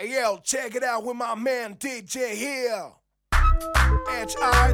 Hey yo, check it out with my man DJ here. H I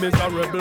miserable,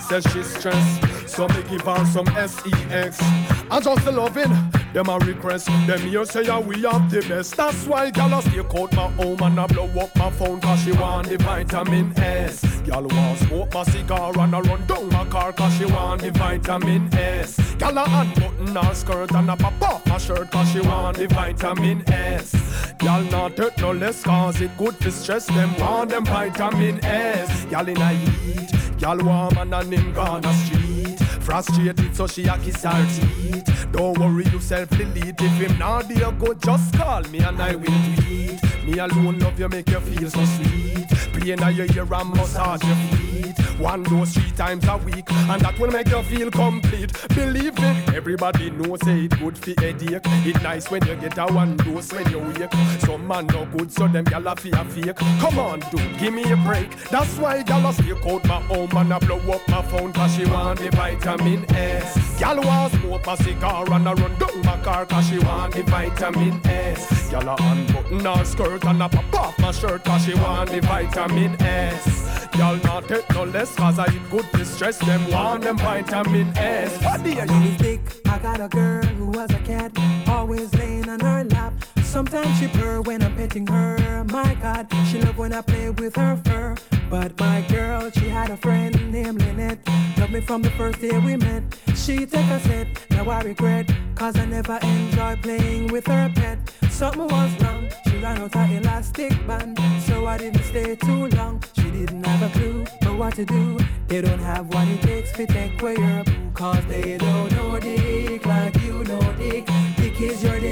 says she's stressed. So me give her some sex. And just loving, them a request. Them here say yeah, we have the best. That's why gal a stay out my home and I blow up my phone cause she want the vitamin S. Gal want smoke my cigar and I run down my car cause she want the vitamin S. Gal a unbutton her skirt and I pop off her shirt cause she want the vitamin S. Gal not hurt no less cause it good for stress. Them want them vitamin S. Gal in a heat. Gal warm and a him gone a street. Frustrated so she a kiss her teeth. Don't worry yourself delete. If him not there go just call me and I will tweet. Me alone love you make you feel so sweet. Play in your ear and massage your feet. One dose three times a week and that will make you feel complete. Believe me, everybody knows say it good for headache. It nice when you get a one dose when you wake. Some man no good so them gyal a fear fake. Come on, dude, give me a break. That's why gyal a stick out my home and a blow up my phone cause she want the vitamin S. Gyal want smoke a cigar and a run down my car cause she want the vitamin S. Gyal a unbutton her skirt and a pop off my shirt cause she want the vitamin S. Gyal not take no less cause I eat good to stress them want them vitamin S. What do you When it's I got a girl who was a cat, always laying on her lap. Sometimes she purr when I'm petting her. My God, she love when I play with her fur. But my girl, she had a friend named Lynette. Loved me from the first day we met. She take a set, now I regret. Cause I never enjoy playing with her pet. Something was wrong, she ran out her elastic band. So I didn't stay too long. She didn't have a clue but what to do. They don't have what it takes to take away your boo. Cause they don't know Dick like you know Dick.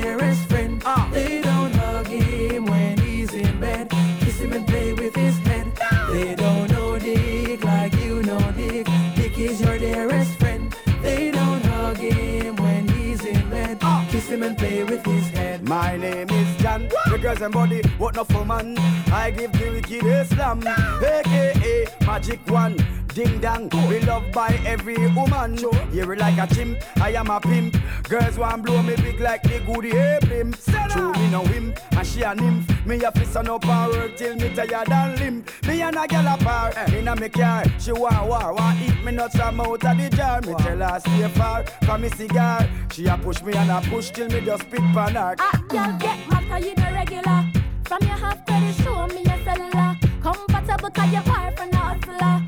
Dearest friend. They don't hug him when he's in bed. Kiss him and play with his head. They don't know Dick like you know Dick. Dick is your dearest friend. They don't hug him when he's in bed. Kiss him and play with his head. My name girls and body, what not for man? I give the wicked a slam, aka Magic One. Ding dong, we loved by every woman. Hear it like a chimp, I am a pimp. Girls want blow me big like the goody blimp. True me no him, and she a nymph. Me a fist on up and work till me tired and limp. Me and a gal apart, in a me car. She want war, want eat me nuts from out of the jar. Me tell her stay far from me cigar. She a push me and a push till me just spit pan her. Ah, girl, get mad 'cause you the regular. From your half credit, show me your cellular. Compatible 'cause you far from the hustler.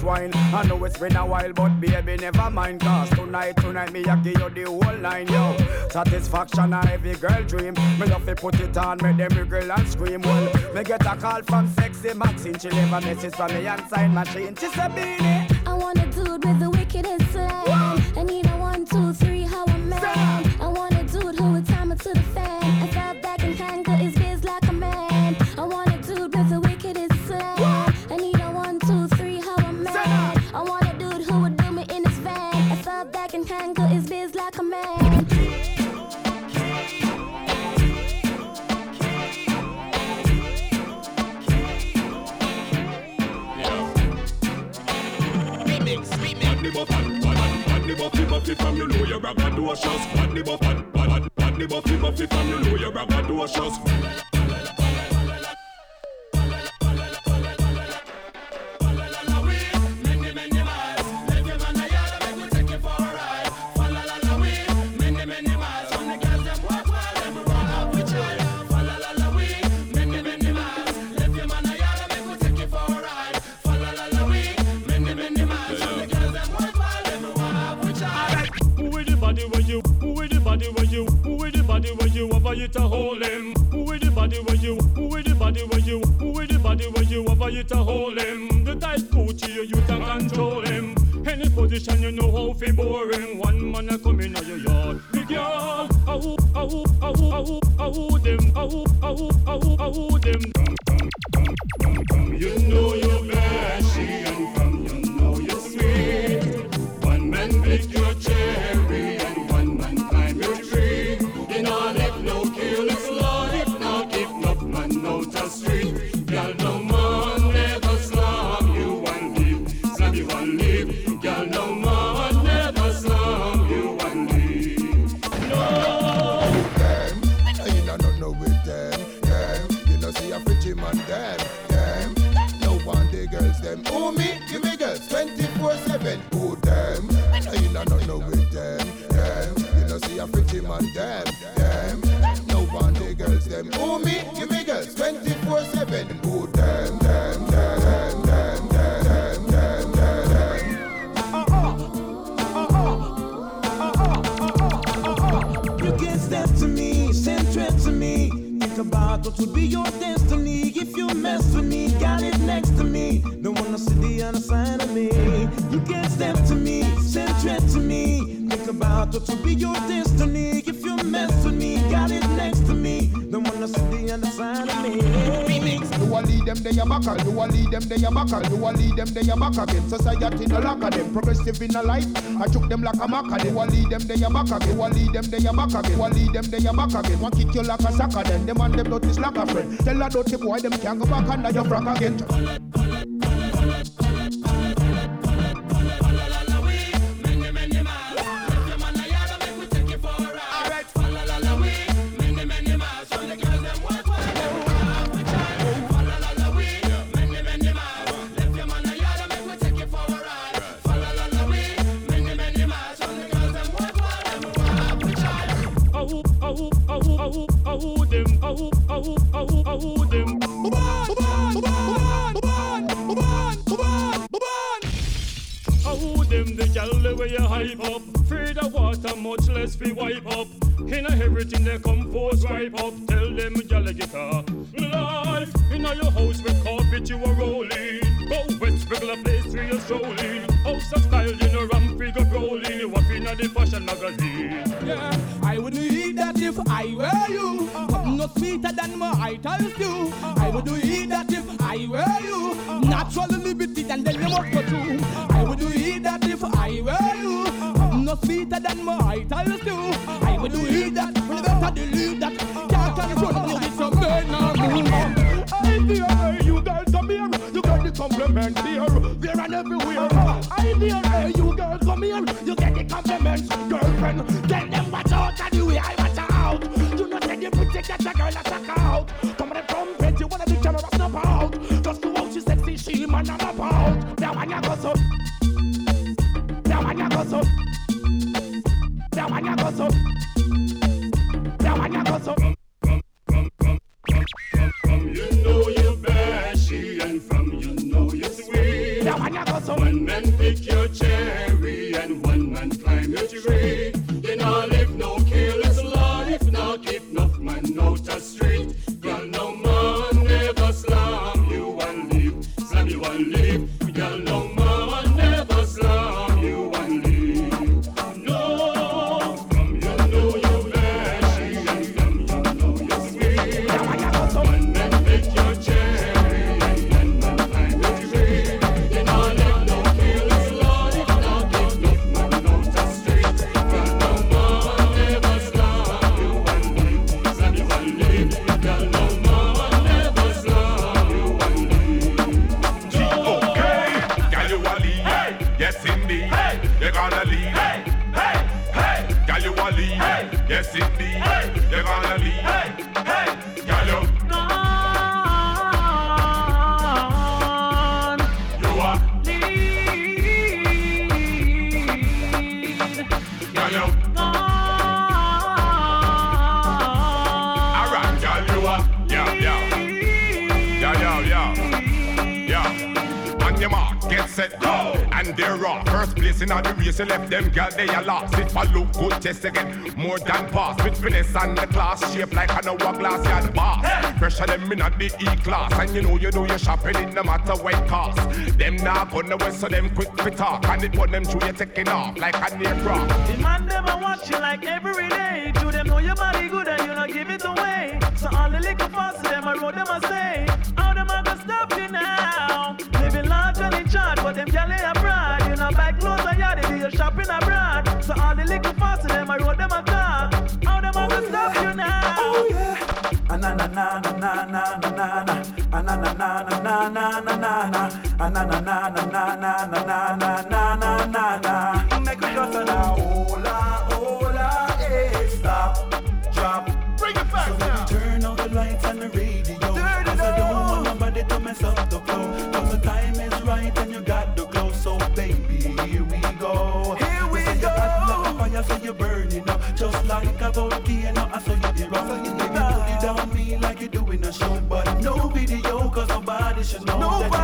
Wickedest wine. I know it's been a while, but baby, never mind. Cause tonight, tonight, me, I give you the whole line, yo. Satisfaction, a every girl dream. Me love to put it on, make them wriggle and scream. Well, me get a call from sexy Maxine. She leave a message from me and sign machine. She said, Beanie. I want a dude with the wickedest slang. Braggadocious. Badly buffin, bad, badly buffy buffy from you know you're braggadocious. Who to hold him. The tight Gucci you you can control him. Any position you know how fi boring. One man a come in your yard. Big girl, ahoo, ahoo, ahoo, ahoo, ahoo them, ahoo, ahoo, ahoo, ahoo them. A them, they back again. Society no lack of them. Progressive in a life. I took them like a maca. You a lead them, they a back again. a lead them, they a back again. A lead them, they a back again. One kick you like a sucker. Then them and them dirty like a friend. Tell a dirty boy them can't go back under your frack again. You hype up. Free the water, much less we wipe up. In a everything they come force wipe up. Tell them gal get a life. In your house with carpet you are rolling. Go wet, regular place where you're strolling. House of style, you know ramp we go rolling. You up in a the fashion magazine. Yeah, I wouldn't eat that if I were you. But not sweeter than my idols do. I would eat that if I were you. Uh-huh. Uh-huh. Uh-huh. Natural liberty and then you must go through. I would eat that if I were you was sweeter than my height, I used to. I will do it that, the better the lead that. Can't control me with some man or women. I'm the you girls come here. You get the compliments here, there and everywhere. I'm the you girls come here. You get the compliments, girlfriend. Tell them watch out and the way I watch out. You not that you pretty catch a girl that's a cow. Come on the trumpet, you wanna be camera snap out. Just go out, she sexy, she man, I'm about. Now I got so. gozo. Te aguanta gozo. Celeb them girl they a lost. It for look good test again. More than pass. With finesse and the class. Shape like an hourglass yard bar. Pressure them in at the E-class. And you know you do your shopping It no matter what cost Them not gonna waste So them quick to talk. And it put them through you taking off Like an aircraft The man them a watch you like every day. Do them know your body good? Turn off the lights and the radio. should know. Nobody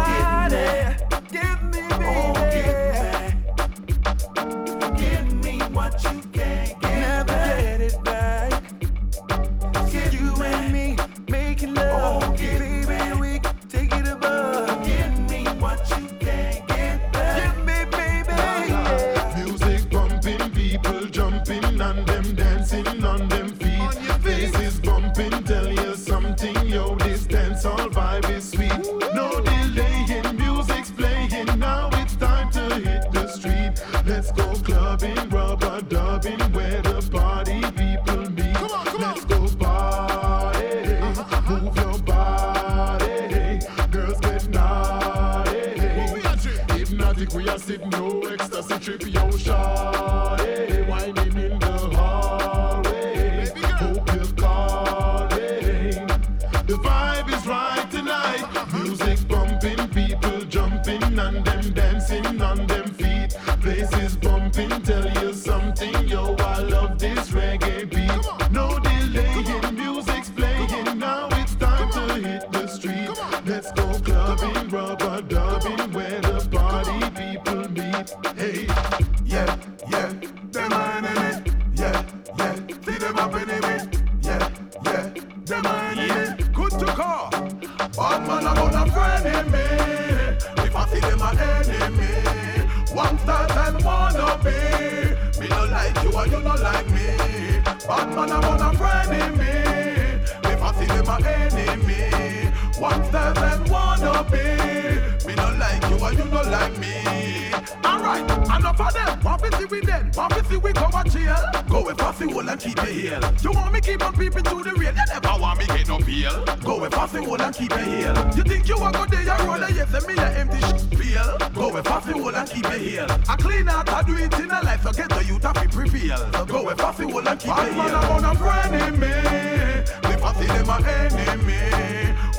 me.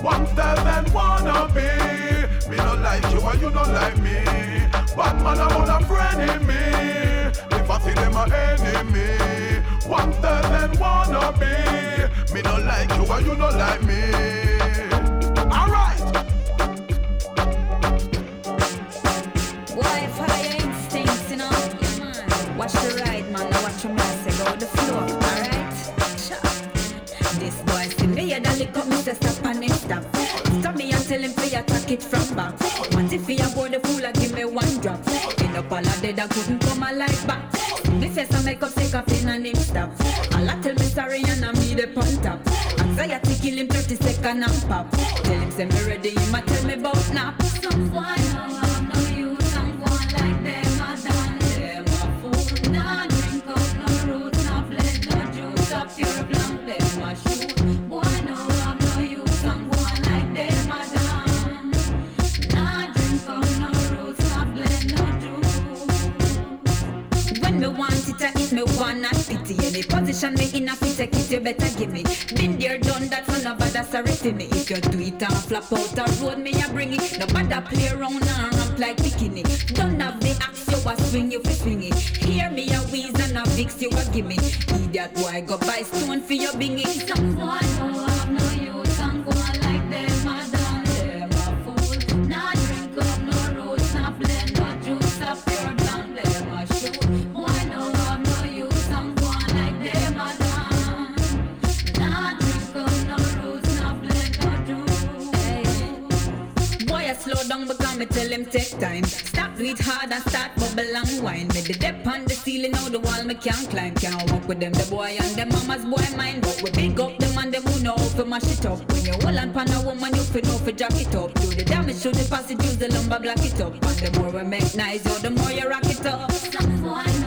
One style and wanna be. Me no like you and you no like me. Bad man and one a friend in me. If I see them a enemy. One style and wanna be. Me no like you and you no like me. Say stop and him stop. Stop me and tell him to attack it from back. Want if he a board the fool, I give me one drop. End up all a dead, I couldn't come alive back. Me face I make up, take off in and him stop. All I tell me sorry and I me the on top. Anxiety kill him 30 second and pop. Tell him say me ready, him a tell me about nap. Some boy Position me in a fit, take it, you better give me. Been there, done that, so nobody sorry for me. If you do it and flap out a road, me a bring it. Nobody play around and ramp like bikini. Don't have the axe, you a swing, you fi swing it. Hear me a wheeze and a fix, you a gimme. Idiot boy, go buy stone for your bingy. Some me tell him take time. Stop it hard and start bubble and wine. Me the dep on the ceiling, now the wall me can't climb. Can't walk with them, the boy and the mama's boy mind. But we big up them and them who know how to mash it up. When you hold on pan a woman, you fi know fi jack it up. Do the damage to the passage, use the lumber block it up. And the more we make noise, yo, the more you rock it up. Some boy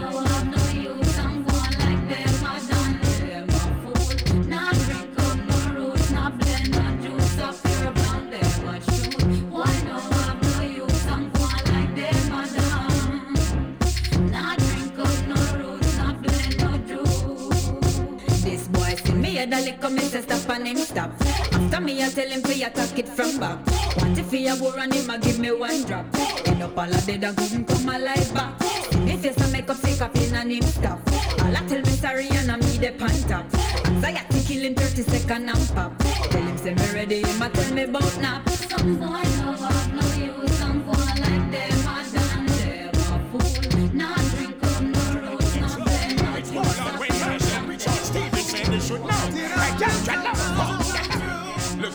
him stop. After me I tell him fi attack it from back. Want if he a war and him a give me one drop. End up all a dead and couldn't come alive back. Me face I make up sick up in and him stop. All I tell me sorry and I me the pan top. Anxiety kill him 30 second and pop. Tell him say me ready, him a tell me about nap. Some boy no no use, some boy like them Look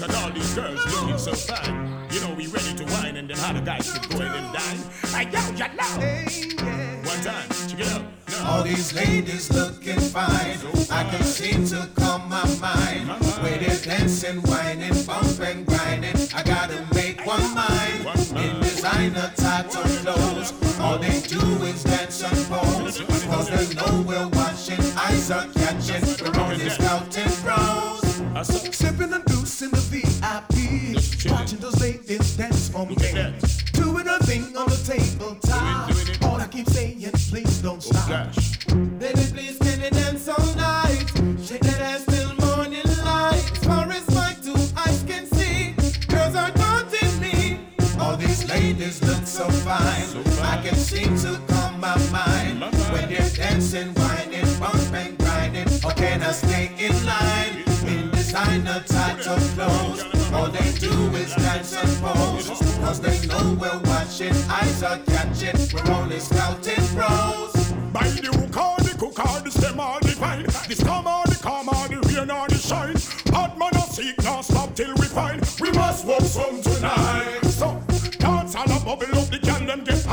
at all these girls looking so fine. You know we ready to wine and then how the guys could go in and dine. Yo, you know. One time, check it out. No. All these ladies looking fine. I can seem to calm my mind. With their dancing, whining, bumping, grinding. I gotta make one mind. In designer tattoo clothes. All they do is dance and pose. Cause they know we're watching. Eyes are catching. We're only scouting pros. Sipping and deuce in the VIP. Watching those ladies dance for me. Doing a thing on the tabletop. All I keep saying, please don't stop. Look so fine. I can seem to calm my mind. When they're dancing, whining, bumping, grinding. Or can I stay in line? In designer types of clothes. All they do is dance and pose. Cause they know we're watching. Eyes are catching. We're only scouting pros. By the hook or the cook or the stem or the vine The storm or the calm or the rain or the shine Bad man or seek, not stop till we find We must walk some tonight So, dance all a bubble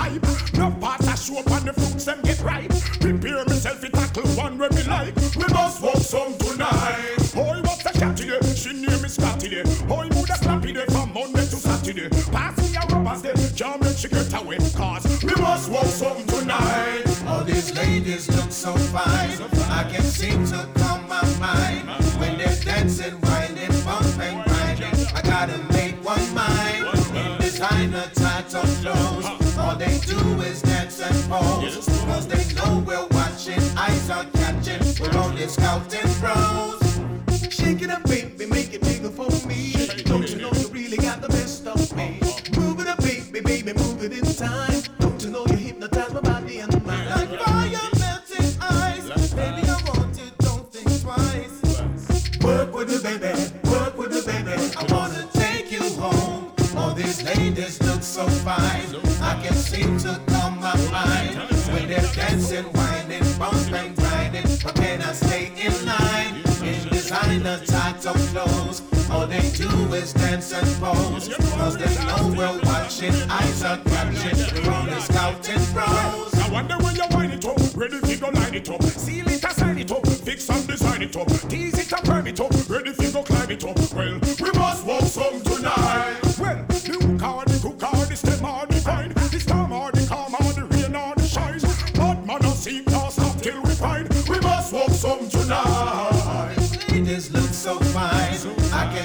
get No parts a show up and the fruits them get ripe Prepare myself to tackle one where me like We must walk some tonight Boy, what's the cat today? She name is Scotty Boy, mood a slappy day from Monday to Saturday Pass me a rubber day, can't make she get away Cause we must walk some tonight All these ladies look so fine. I can seem to calm my mind. When they're dancing, whining, bumping, grinding. I gotta make one mind. In designer types of clothes. Do is dance and pose. Cause they know we're watching. Eyes are catching. We're only scouting. Shake it up, baby, make it bigger for me. Don't you know you really got the best of me? Move it up, baby, move it in time. Don't you know you hypnotize my body and mind? Like fire melting. Baby, I want it, don't think twice. Work with baby. Work with me, baby. I wanna take you home. All these ladies look so fine. Types of clothes. All they do is dance and pose. Cause they know we're watching. Eyes are catching. We're only scouting bros. I wonder when you wind it up, ready fi go line it up, seal it sign it up, fix and design it up, tease it and perm it up, ready fi go climb it up. Well, we must walk some tonight. Well, the hook or the cook the stem or the vine, the storm or the calm the the shine. Bad man no seek no stop till we find. We must walk some tonight.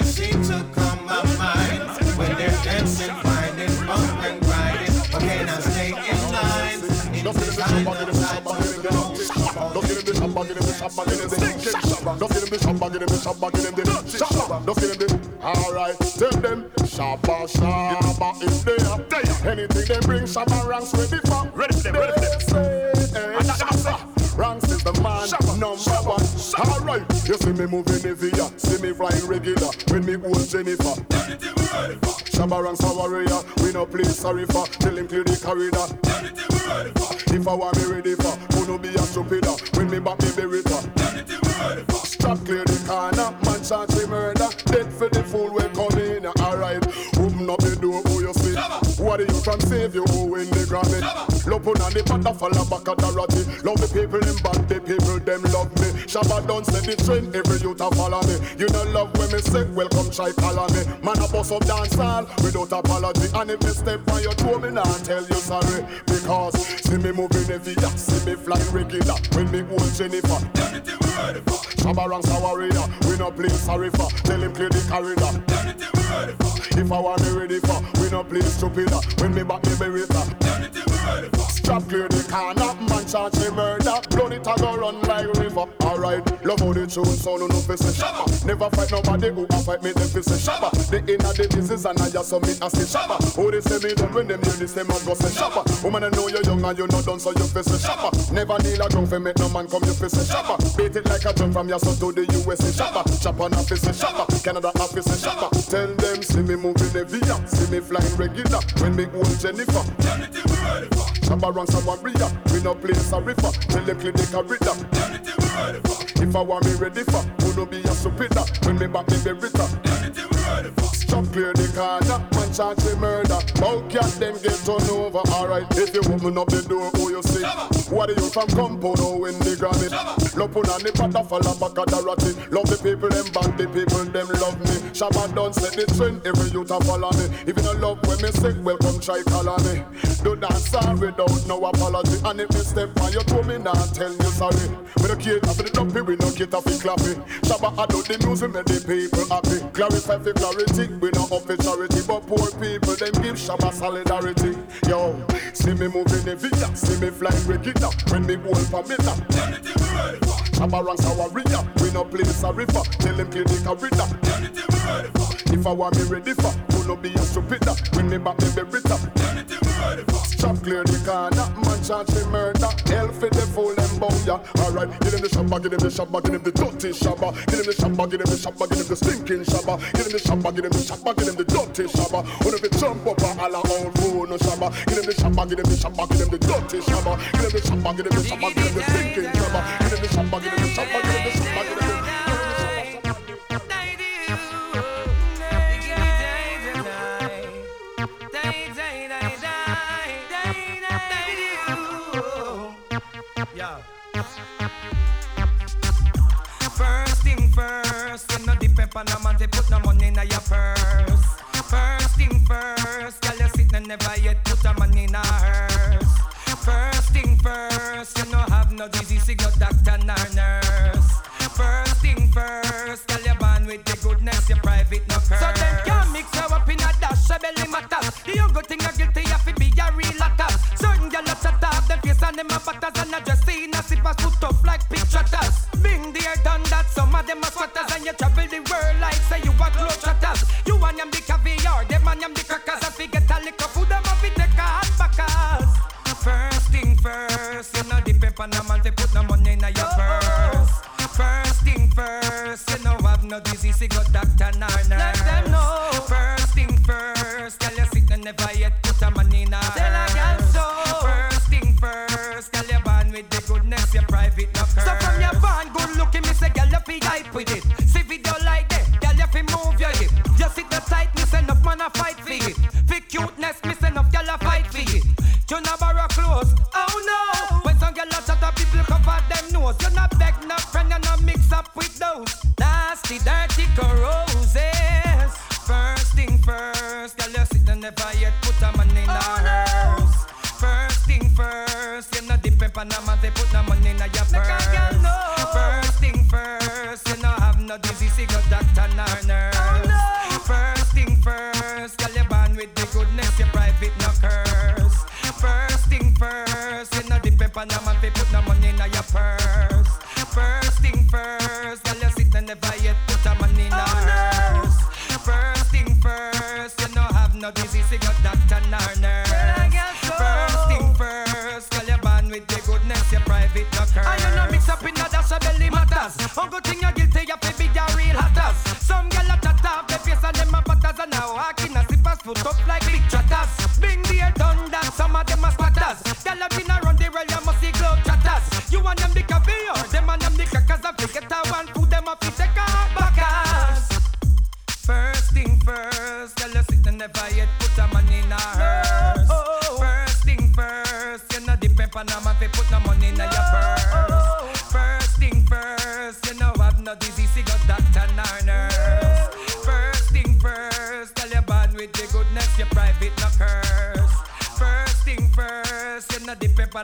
Seem to calm my mind. When they're dancing, whining, bumping, grinding. But can I stay in line? In designer types of clothes. Don't get him the shot, get him the shot, get him the stinking shot. Don't get him the shot, get him the shot, get him the shot. Don't get him the. Alright, tell them shabba shabba if they are there. Anything they bring, shabba ranks ready for. You see me moving yeah. see me flying regular. When me hold Jennifer. Shabba ranks a warrior, we no play sorry for. Tell him clear the corridor. If I want me ready for, who no be a stupider. When me back me Beretta. Stop clear the corner, man charge me murder. Dead for the fool we come in. Alright, open up the door, who you see? What are you from save you who in the Grammy? Love on the pata falla back at the. Love the people them bad, the people them love me. Shabba don't set the train, every youth a follow me. You know love when me say, welcome try follow me. Man a bust up dance hall without apology. And if me step on your toe, me not tell you sorry. Because see me moving heavy, yeah, see me fly regular. When me hold Jennifer. Shabba ranks a warrior, we no play sorry for. Tell him clear the corridor. If I want me ready for, we no play stupider. When me back me Beretta. Strap clear the corner, man charge me murder. Blood it a go run like river. Alright, love how the tune sound no fi say shabba. Never fight nobody who can fight me them fi say shabba. The inner the business and I just submit and say shabba. Who they say me done when them hear this them a go say shabba. Woman I know you young and you not done so you fi say shabba. Never kneel a ground fi make no man come you fi say shabba. Beat it like a drum from your son to the USA shabba. Japan a fi say shabba. Canada a fi say shabba. Tell them see me moving yeah. see me flying regular. When me hold Jennifer. Shabba ranks a warrior, we no play sorry for. Tell them clear the corridor. If I want me ready for, who no be a stupider. When me back me Beretta. Stop clear the corner, uh, man charge me murder. Bow cat them get turned over. Alright, if you open up the door, who you see? What are you from compound or in the granite? Put on the pata falla back at the ratty. Love the people them bad, the people them love me. Shabba don't set the trend, every youth a follow me. If you don't love when me sick, welcome try call me. Do dance all without no apology. And if me step on your toe, me not tell you sorry. We don't cater for the dumpy, we don't cater for clappy. Shabba I do the music, make the people happy. Clarify for clarity, we not up for charity, but poor people them give Shabba solidarity. Yo, see me moving the villa, see me flying regular. When me hold for me now. Shabba ranks a warrior, we no play sorry for. Tell them clear the corridor. If I want me ready for, who no be a stupider. When me back me Beretta. Stop clear the corner, man charge me murder. Hell for the fool and bow ya. Alright, give him the shabba, give him the shabba, give him the dirty shabba. Give him the shabba, give him the shabba, give him the stinking shabba. Give him the shabba, give him the shabba, give him the dirty shabba. When if it jump up a all old fool no shabba. Give him the shabba, give him the shabba, give him the dirty shabba. Give him the shabba, give him the shabba, give him the stinking shabba. Give him the shabba, give him the shabba, give him the shabba, give him the First thing first, you know the pepper no man they put no money in your purse. First thing first, girl you sit and never yet put a money in a hearse. First thing first, you know have no disease, see no doctor nor nurse. First thing first, girl you born with the goodness, your private no curse. So them can't mix you up in a dash, your belly matters. The young good thing you guilty, you fi be a real attack. Certain girl you chat up, them face and them a batters a put up like picture tags. Being there, done that, some of them are squatters. And you travel the world like say you want low shutters. You want them the caviar, them and them the crackers. As we get a lick of food, them a fi take a hot backers. First thing first, you know the paper no man to put no money in your purse. First thing first, you know have no disease, you got doctor nor nurse. Up with those nasty, dirty corrosives. First thing first, girl you sit and never yet put a money in Oh, her purse. First thing first, you know depend on a man, they put no money in your purse. First thing first, you know have no disease, you got doctor nor nurse. First thing first, girl you born with the goodness, your private no curse. First thing first, you know depend on a man, they put no money in your purse. First thing first,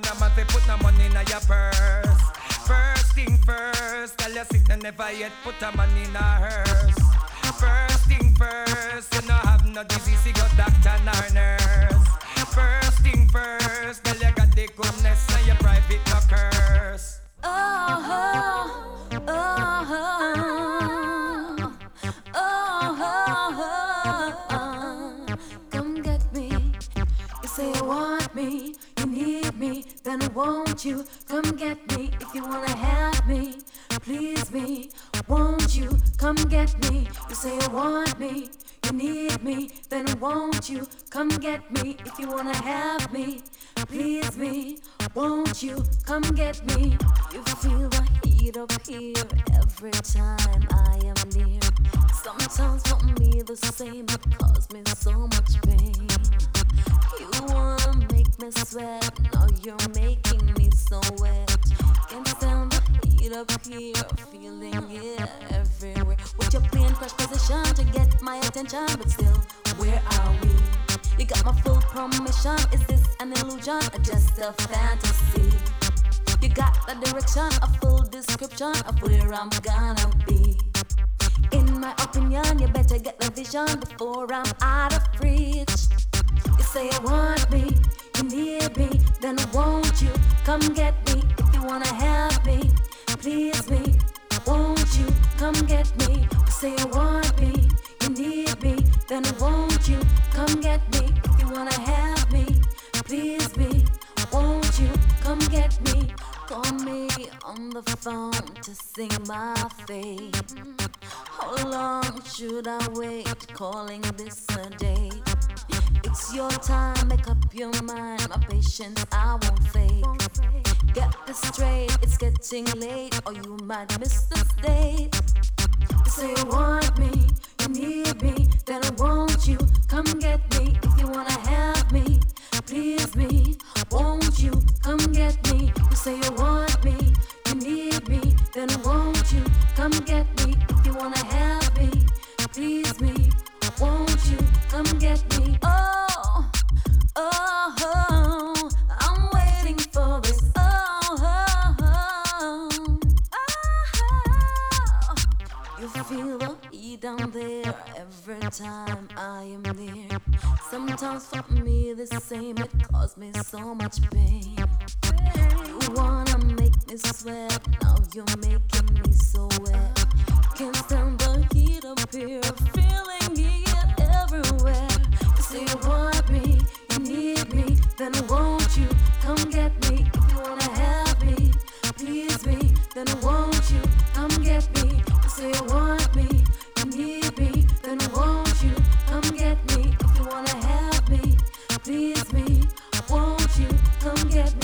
a man fi put no money in your purse. First thing first, girl you sit and never yet put a money in her hearse. Then won't you come get me? If you wanna have me, please me, won't you come get me? You say you want me, you need me, then won't you come get me? If you wanna have me, please me, won't you come get me? You feel the heat up here every time I am near. Sometimes for me the same, it causes me so much pain. You wanna make me sweat, now you're making me so wet. Can't stand the heat up here, feeling it everywhere. With your playing crush position to get my attention, but still, where are we? You got my full permission. Is this an illusion or just a fantasy? You got the direction, a full description of where I'm gonna be. In my opinion, you better get the vision before I'm out of reach. Say you want me, you need me, then won't you come get me? If you wanna have me, please me, won't you come get me? Say you want me, you need me, then won't you come get me? If you wanna have me, please me, won't you come get me? Call me on the phone to sing my fate. How long should I wait? Calling this a date. It's your time, make up your mind. My patience I won't fake. Get this straight, it's getting late, or you might miss the date. You say you want me, you need me, then won't you come get me? If you wanna have me, please me, won't you come get me? You say you want me, you need me, then won't you come get me? If you wanna have me, please me, won't you come get me? Down there every time I am near. Sometimes for me the same, it causes me so much pain. You wanna make me sweat, now you're making me so wet. Can't stand the heat up here, feeling it everywhere. You need me, then won't you come get me? If you wanna help me, please me, then won't you come get me? You say you want me, you need me, then won't you come get me? If you wanna help me, please me, won't you come get me?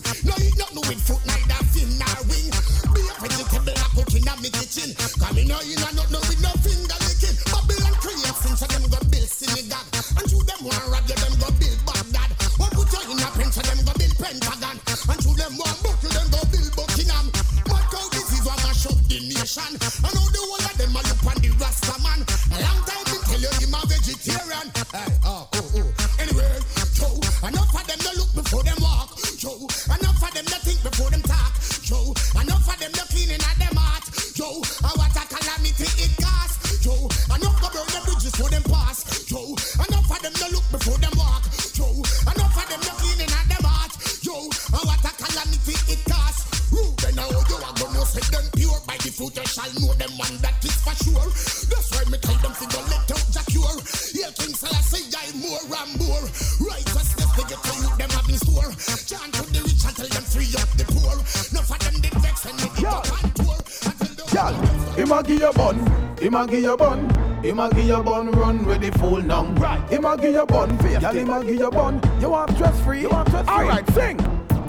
time. No, you not do it Him a give you bun. Him a give you bun, run with the full now. Right. Him a give you bun, Girl, him a give you bun. You want stress free? You want stress free? Alright, sing.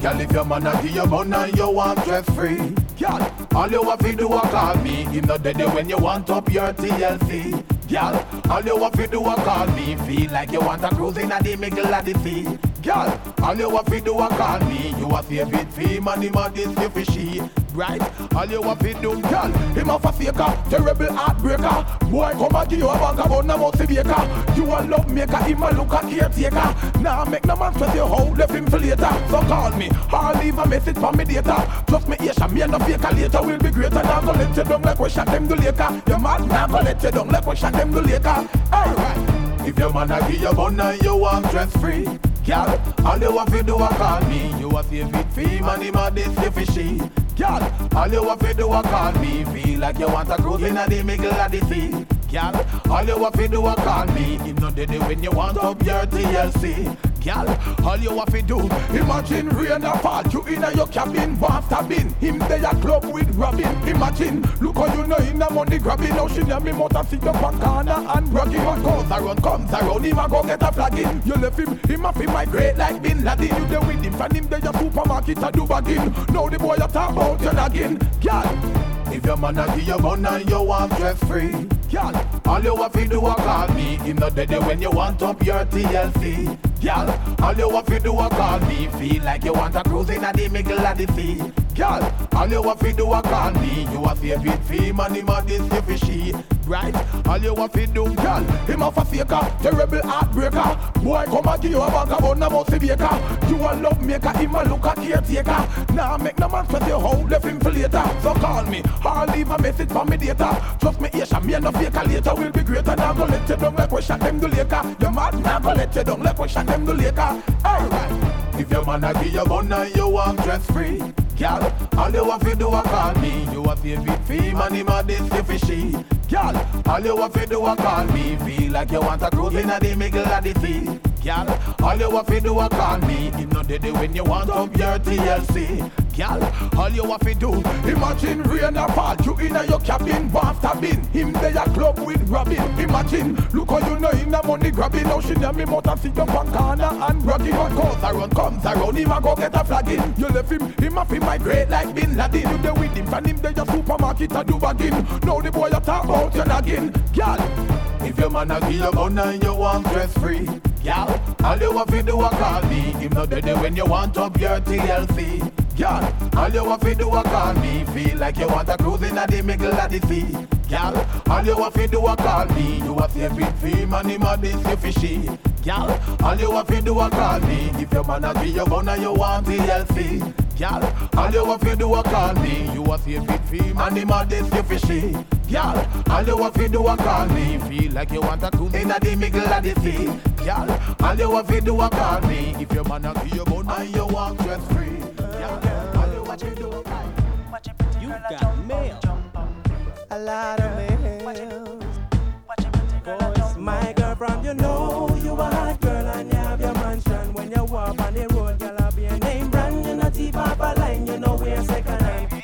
Girl, if your man a give you bun and you want stress free. Girl, all you have to do is call me. Him not dead when you want up your TLC. Girl, all you have to do is call me. Feel like you want a cruise in the middle of the sea. Girl, all you have to do is call me. You a favorite fee, man, him a this you fishy right? All you want to do, girl, him a faker, terrible heartbreaker. Boy, come and give you a bag of on a multi baker. You a love maker, him a look a caretaker. Now nah, make no man stress you how left him for later. So call me, or leave a message for me data. Plus me Asian, me and no faker later will be greater. Now go let you down like we shot them the laker. Your man now go let you down like we shot them the laker. Alright, if your man a give you bun and you want stress free. Girl, all you have to do is call me. You a save it fee, man, him a this you fishy. Girl, all you have to do is call me. Feel like you want to cruise in the middle of the sea. Girl, all you have to do is call me. Him not dead when you want up your TLC. Girl, all you have to do, imagine rain a fall, you in a your cabin, want a bin. Him there a club with Robin. Imagine, look how you know in a money grabbing. Now she near me motor sit up on corner and bragging. What goes around comes around, him a go get a flagging. You left him, him a fi migrate like Bin Laden. You there with him, and him there a supermarket a do bagging. Now the boy a talk about you again, girl. If your man a give you and you want stress free, girl, all you have to do a call me. Him not dead when you want up your TLC. Girl, all you have to do a call me. Feel like you want a cruise in the middle of the sea. Girl, all you have to do a call me. You a favorite fee, money, this you fishy. Right? All you have to do, girl, him a faker, terrible heartbreaker. Boy, come and give you a bag of bun, a mousy baker. You a love maker, him a look a caretaker. Now nah, make no man stress you how left him for later. So call me, I'll leave a message for me data. Trust me, Asia, me and no faker later will be greater. Now go let you down like we shot them the laker. You mad? Now go let you down like we shot them the laker. Alright. If your man a give you and you want stress free. Girl, all you have to do a call me. You a favorite fee, money, man, this you fishy. Girl, all you have to do a call me. Feel like you want a cruise in the middle of the sea. Girl, all you have to do a call me. Him not dead when you want up your TLC. Gal, all you have to do, imagine rain a fall, you in a your cabin, want a bin. Him there a club with Robin. Imagine, look how you know in a money grabbing. Now she near me motor sit up on corner and bragging. What goes around comes around, him a go get a flagging. You left him, him a fi migrate like Bin Laden. You there with him, and him there a supermarket a do bagging. Now the boy a talk about you nagging. Gal, if your man a give you gun and you want dress free. Girl, all you have to do a call me. Him not dead when you want up your TLC. Girl, all you have to do a call me. Feel like you want a cruise in the middle of the sea. Girl, all you have to do a call me. You a favorite fee, money, man, this you fishy. Girl, all you have to do a call me. If your man a give you gun and you want TLC. Girl, all you have to do a call me. You a favorite fee, money, man, this you fishy. Girl, all you have to do a call me. Feel like you want a cruise in the middle of the sea. Girl, all you have to do a call me. If your man a give you and you want stress free. Girl, you do a call me. You got mail. A lot of mail. Boys, my girl from you know you a hot girl and you have your mansion. When you walk on the road, girl, I'll be a name brand. You not keep up a line, you know we're second hand.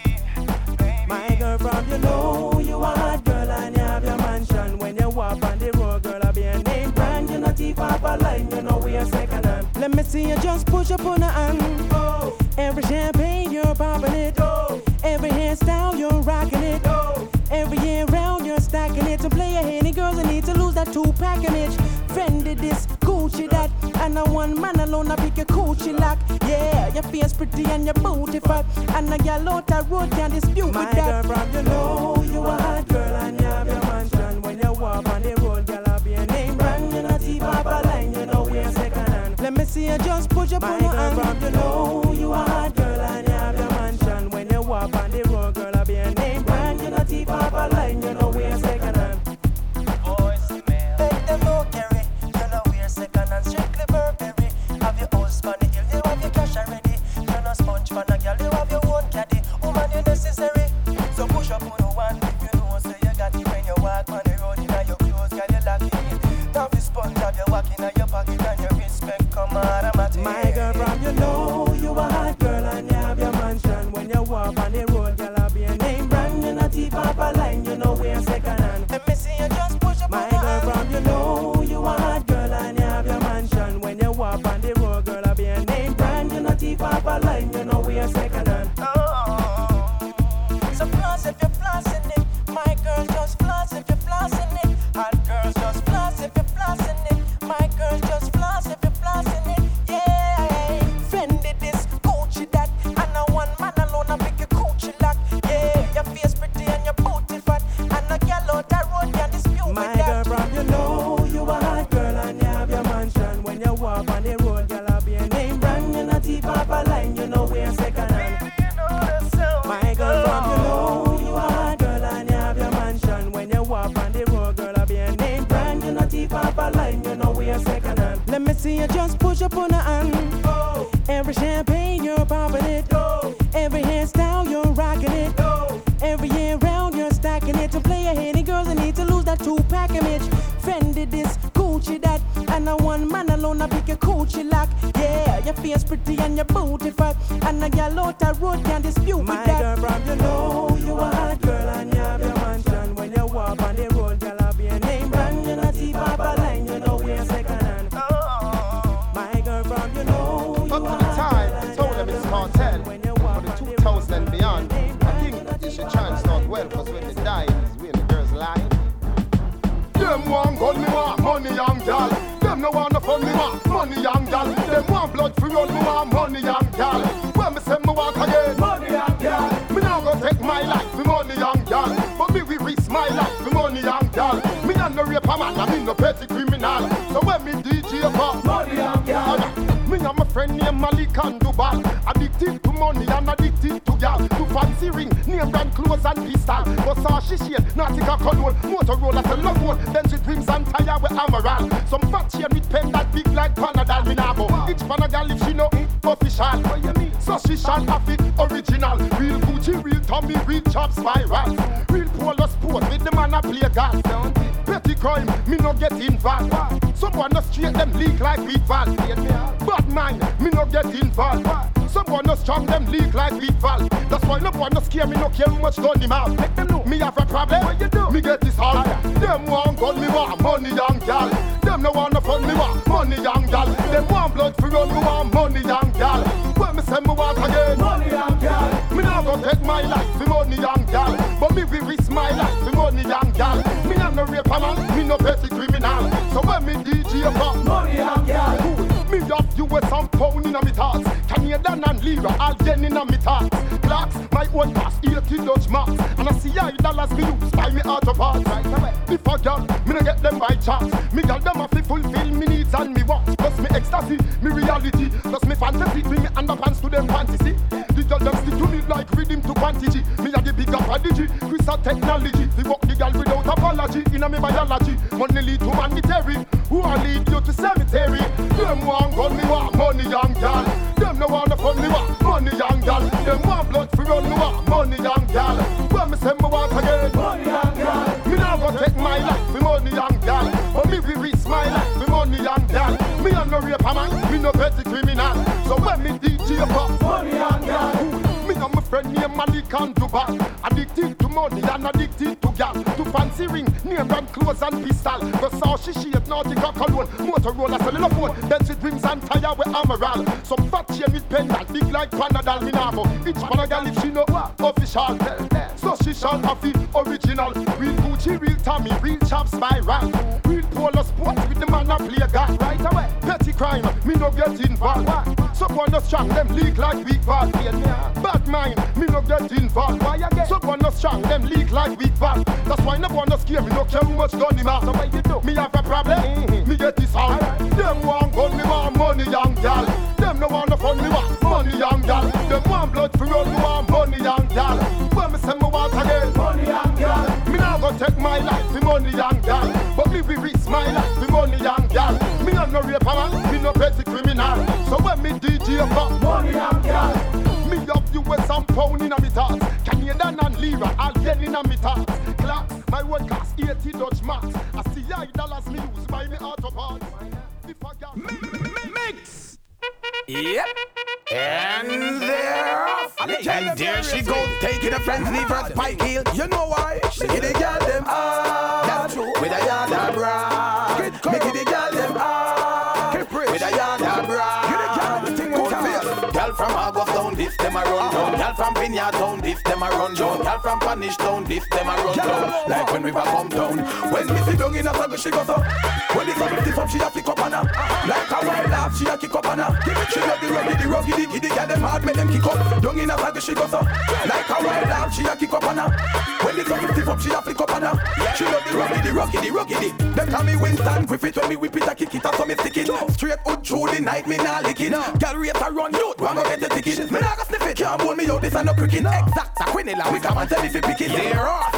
My girl from you know you a hot girl and you have your mansion. When you walk on the road, girl, I'll be a name brand. You not keep up a line, you know we're second hand. Let me see you just push up on the hand. Oh. Every champagne you're popping it. Oh. Every hairstyle you're rocking it. Oh. Every year round you're stacking it. To play a any girls I need to lose that two pack image. Fendi this, Gucci that, and I one man alone I pick a coochie lock. Yeah, your face pretty and your booty fat, and a girl out the road can't dispute My with that. girl from you know you are a hot girl and you have your mansion. When you walk on the road, girl, see you just push up on your hand. From you know face pretty and your booty fat. And a gal out the road can't dispute My with that. girl from you know you a hot girl and you have your mansion. When you walk on the road, girl, I be a name brand. You not see Papa line, you know we're second hand. My girl from you know you Up to the time, I told them it's cartel. For the 2000 and beyond, I think you should try and start well, because when they die, it's when the girls lie. Them want gun, me want money young gal. Them no want no fun, me want money young gal. Blood me want money young gal. When me say me want again, money young gal. Me now go take my life for money young gal. But me we risk my life for money young gal. Me not no rape a man, I mean no petty criminal. So when me DJ for money young gal. Me and my friend named Malik and Dubai Addicted to money and addicted to gal To fancy ring, name brand clothes and pistol Versace shade, Nautica cologne Motorola a love one Then she dreams and tire with Amaral Some fat chain with pen that big like Panadol if she know it official. What you mean? So she shall have it original. Real Gucci, real Tommy, real chop spiral. Real polo sport with the man a play golf. Petty crime, me no get involved. Someone no straight them leak like big valve Bad mind, me no get involved. Someone no strong them leak like big valve That's why no one no scare me no care how much gun him have Make them know. Me have a problem. What you do? Me get this all. Them want gun me want money young gal Them no want no fun me want money young gal. Them want blood for run me want money young gal. When me say me want again money young gal. Me not go take my life for money young gal. But me we risk my life for money young gal. Me not no rape a man, me no petty criminal. So when me DJ for money young gal. Me have US and pound in a me thoughts. Canadian and lira all yen in a me thoughts Blacks, my own pass, 80 Dutch marks And I see I dollars me use buy me auto parts right away If I girl, me no get them by chance. Me girl them have to fulfill me needs and me wants. Plus me ecstasy, me reality. Plus me fantasy, bring me underpants to them fantasy. The girl them stick to me like rhythm to quantity. Me a the big up prodigy, crystal technology. The walk the girl without apology In a me biology, money lead to mandatory Who I lead you to cemetery? Them want gun, me want money young gal Them no want no fun, me want run, me want money young gal. When me say me want again money young gal. Me now go take my life for money young gal. But me we risk my life for money young gal. Me a no rape a man, me no petty criminal. So when me DJ for money young gal. Me and my friend named Malik and Dubai. Addicted to money and addicted to gal To fancy ring, name brand clothes and pistol Versace shade, Nautica cologne. Motorola cellular phone Then she drinks and tire with Amaral. Some fat chain with pendant Big like Panadol go Each Panadol if she know official. So she shall have it original. Real Gucci, real Tommy, real chop spiral Real polo sports with the man a play golf Right away. Petty crime, me no get involved Someone no strong, them leak like big ball Bad mind, me no get involved. Why again? Someone no strong, them leak like big ball That's why no one no scare me, no care how much gun him have So what you do? Me have a problem, mm-hmm. me get this all Them want gun, me want money young gal. Them no want no fun, me want money young gal. Them want blood for run, me want money young gal. When me say me want again, money young gal. Me now go take my life for money young gal. But me we risk my life for money young gal. Me not no rape a man, me no petty criminal So when me DJ for money young gal Me have US and pound in a me thoughts Canadian and lira, all yen in a me thoughts Class, my one class, 80 Dutch marks I see I dollars me use buy me auto parts If I got Mix. Yep. And they're off. And there she goes, taking a friend's leave her spike heel. You know why? She get the girl them ah. That's true. With a yard of bra. Make it the girl this them a run down. Girl from Vineyard down, this them a run down. Girl from Spanish down, this them a run down. Like when river come down. When sit down in a circle, she goes up. When the circle tip up, she a flick up on her. Like a wild laugh, she a kick up on her. She love the ruggy, the ruggy, the giddy, girl them hard, make them kick up. Down in a circle, she goes up. Like a wild laugh, she a kick up on her. When the circle tip up, she a flick up on her. She love the ruggy, the ruggy, the ruggy, the. Them call me Winston Griffith when me whip it, I kick it, so me stick it. Straight out through the night, me nah lick it. Girl rate a run, you one go get the ticket. Me nah go sniff it, can't hold me out, this a no cricket. Exact, a quinella, we come and tell me fi pick it.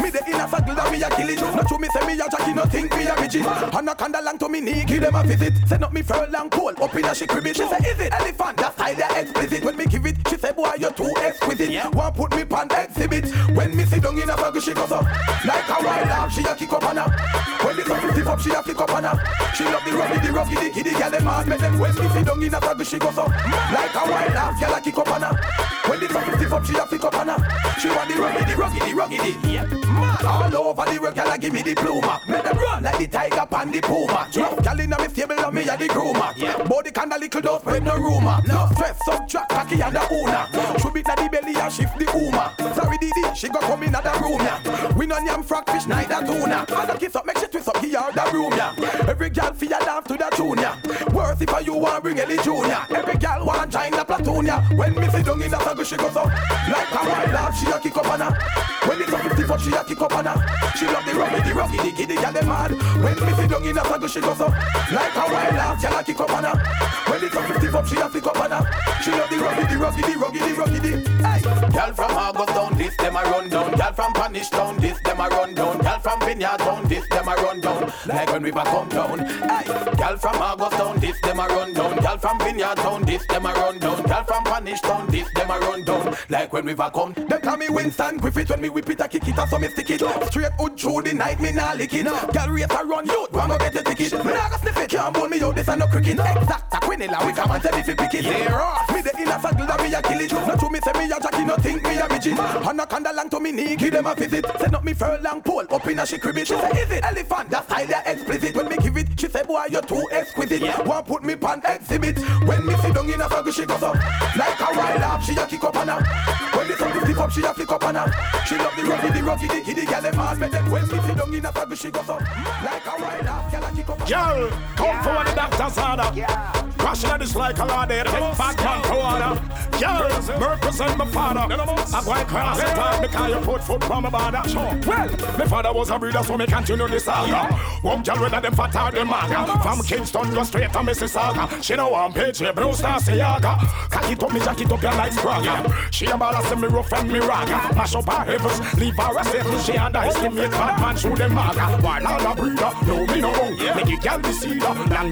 Me the inner circle that me a kill it. No true me say me a jockey, no think me a midget. And no candle long to me knee, give them a visit. Send up me furlong pole, up in a she crib. She say, is it elephant? That style ya explicit. When me give it, she say, boy, you're too exquisite. Yeah. One put me pan exhibit. When me sit down in a bag, she goes up like a wild dog. She a kick up on her. When it's up, tip up, she a flick up on her. She love the rocky, the rocky, the kiddy, girl, them hard, make them. When me sit down in a bag, she goes up like a wild dog. Girl, a kick up on her. When it's up, tip up, she a flick up on her. She want the rocky, the the rocky, the yeah. Man, all over the road, girl, give me the pluma. Make them run like the tiger pan the puma. Drop, girl, inna me stable, and me a the groomer. Yeah. Body kinda little dust, spread no rumor. No stress, subtract, cocky and the owner. Should be the belly and shift the uma. Sorry, Didi, she go come in the room, yeah. We no yam frog fish, neither tuna. And the kiss up, make she twist up here the room, yeah. Every girl feel dance to the tune, yeah. Worse if you want bring Ellie Junior. Every girl want join the platoon, yeah. When sit down in the circle, she goes up like a wild dog. She a kick up on her. When it's a 50 foot, she a kick up on her. She love the rocky, the rocky, the kiddy, girl them mad. When sit down in the circle, she goes up like a wild dog. She a kick up on her. When it's a 50 foot, she a kick up on her. She love the the the rocky, the rocky, the. Hey, girl from August down, this them a run down. Girl from Spanish town, this them a run down. Girl from Vineyard town, this them a run down. Like when river come down. Hey, girl from August town, this them a run down. Girl from Vineyard town, this them a run down. Girl from Spanish town, this them a run down. Like when river come, they call me Winston Griffith when me whip it a kick it, so me stick it. Straight out through the night, me nah lick it. Girl race a run, you wanna get a ticket. Me nah go sniff it, can't bone me out, this a no cricket. Exact a quinella, we come and tell me fi pick it. Yeah, off. Me the inner circle that me a kill it. Not to me say me a jockey, no think me a midget. Anaconda long to me knee, give them a visit. Send up me furlong pole, up in a she crib it. She say, is it elephant? That style ya explicit. When me give it, she say, boy, you're too exquisite. Yeah. One put me pan exhibit. When me sit down in a circle, she goes up like a wild dog. She a kick up on her. When me some flip up, she a flick up on her. She love the rocky, the rocky, the kiddy, girl them make. When me sit down in a circle, she goes up like a wild dog. Girl a kick up on her. Girl, come for what the doctor's order. Crashing at this like a lot there. Take back man to order. Girl, represent my father. I'm going cross the time because you put foot from my border. Well, my father was a breeder, so me continue this saga. One girl whether them fat or them maga. From Kingston go straight to Mississauga. She know one page, Star Seaga. Cock it up, me jack it up, you like Spragga. She a ball, send me rough and me raga. Mash up her heavens, leave her a safe. She underestimate bad man, shoot them maga. While all a breeder, no me no wrong. Make you girl the cedar, long down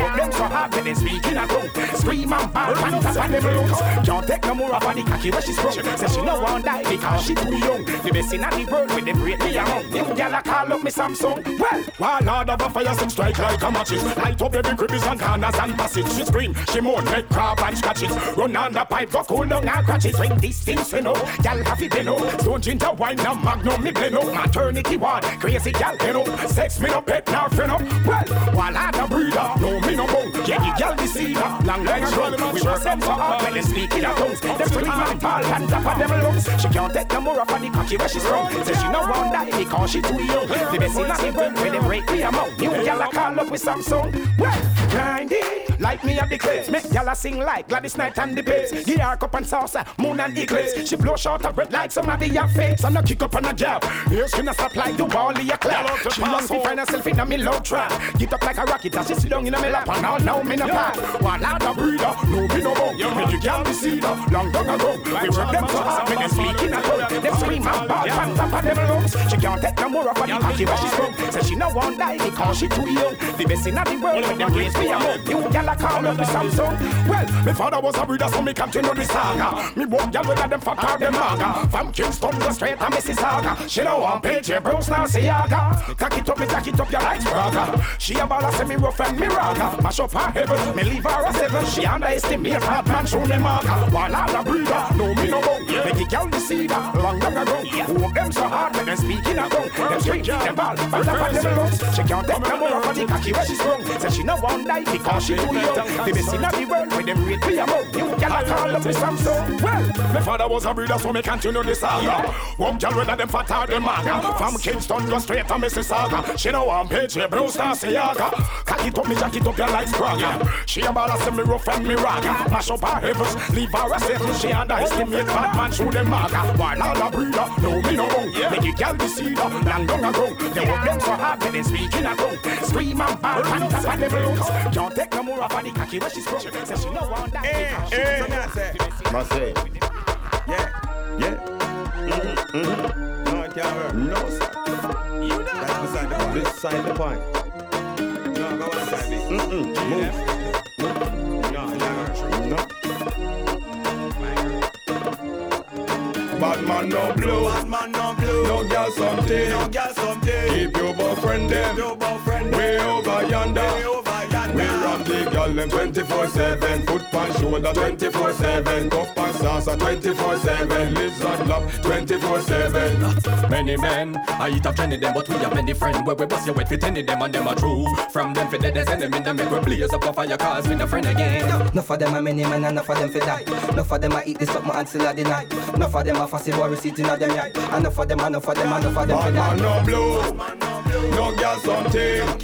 a. Them so hard, they speaking a tongue. Scream and ball, pants up and the balloons. Can't take no more of the cocky where she sprung. Say she no want die because she too young. The best in the world with them rate me among. Them gyal a call up me Samsung. Well, while Lord of a fire some strike like a matches. Light up every crevice and corners and passage. She scream, she moan, make crab and scratches. Run on the pipe, go cool down and crutches. When these things we know, gyal have it know. Stone ginger wine and magnum me blend up. Maternity ward, crazy gyal know. Sex me no pet now friend up. Well, while I the breeder, no me no bone. Yeah, the gyal deceiver, long legs run. We were sent for all when they speak in a tongues. Them scream and ball and tap on them lungs. She can't take no more of the cocky where she's from. Say she no want die because she too young. The best in the world when they break me amount. New gyal a call up with Samsung. Well, grinding like me at the clips. Make gyal a sing like Gladys Knight and the Babes. Give her cup and saucer, moon and eclipse. She blow short her breath like somebody your face. And a kick up on a jab. Here she not like the wall of your clap. She long to find herself in a me low trap. Get up like a rocket as she sit down in a me lap. And all now me no pack. One out of breeder, no me no bone. You you gyal the cedar, long down ago. We work them so hard when they speak in a tongue. Them scream and ball on top of them lungs. She can't take no more of the cocky where she's from. Say she no want die because she too young. The best in the world when them raise me among. You gyal a call up the Samsung. Well, my father was a breeder, so me continue the saga. Me one gyal whether them fat or them maga. From Kingston go straight to Mississauga. She no want page, your bros now Seaga. Cock it up, me jack it up, you like Spragga. She a ball, say me rough and me raga. Mash up her heaven, me leave her a seven. She underestimate bad man, show them marker. While all a breeder, no me no bone. Make it the cedar, long down the road. Who them so hard when them speaking a tongue. Them scream, them ball, but up on them lungs. She can't take no more of the cocky where she's from. Say she no want die because she too young. The best in the world when them rate me among. You gyal a call up me Samsung. Well, my father was a breeder, so me continue the saga. One gyal whether them fat or them maga. From Kingston go straight to Mississauga. She no want page, she Blue Star Seaga. Cock it up, me jack it up, you like Spragga. She a ball, say me rough and me raga. Mash up her heavens, leave her a safe. She underestimate bad man, show them maga. While all a breeder, no me no bone. Make you gyal the cedar, long down a ground. They work them so hard, when they speak in a tongue. Scream and ball, and tap on them lungs. Can't take no more of the cocky where she's from. Say she no want that. Eh, eh, Must say. Yeah, yeah. Mm-hmm, mm-hmm. No, it can't work. No, sir. You know. That's beside the point. Beside the point. I'm not Bad man no blue. Bad man no blue. No girl something. No girl something. Keep your boyfriend them. Your boyfriend. Way over yonder. Way over them 24-7 Foot pan shoulder 24-7 Cup and salsa 24-7 Lizard love 24-7 Many men, I eat up Jenny them, but we have many friends where we bust your wet fit any them and them are true. From them for dead enemy, them make we blaze up a fire cause we no friend again. Enough of them are many men and enough of them for die. Enough of them I eat this up my until I deny. Enough of them are fussy boy sitting at them yard. Enough of them, enough of them, enough of them for die. man no blue No girl something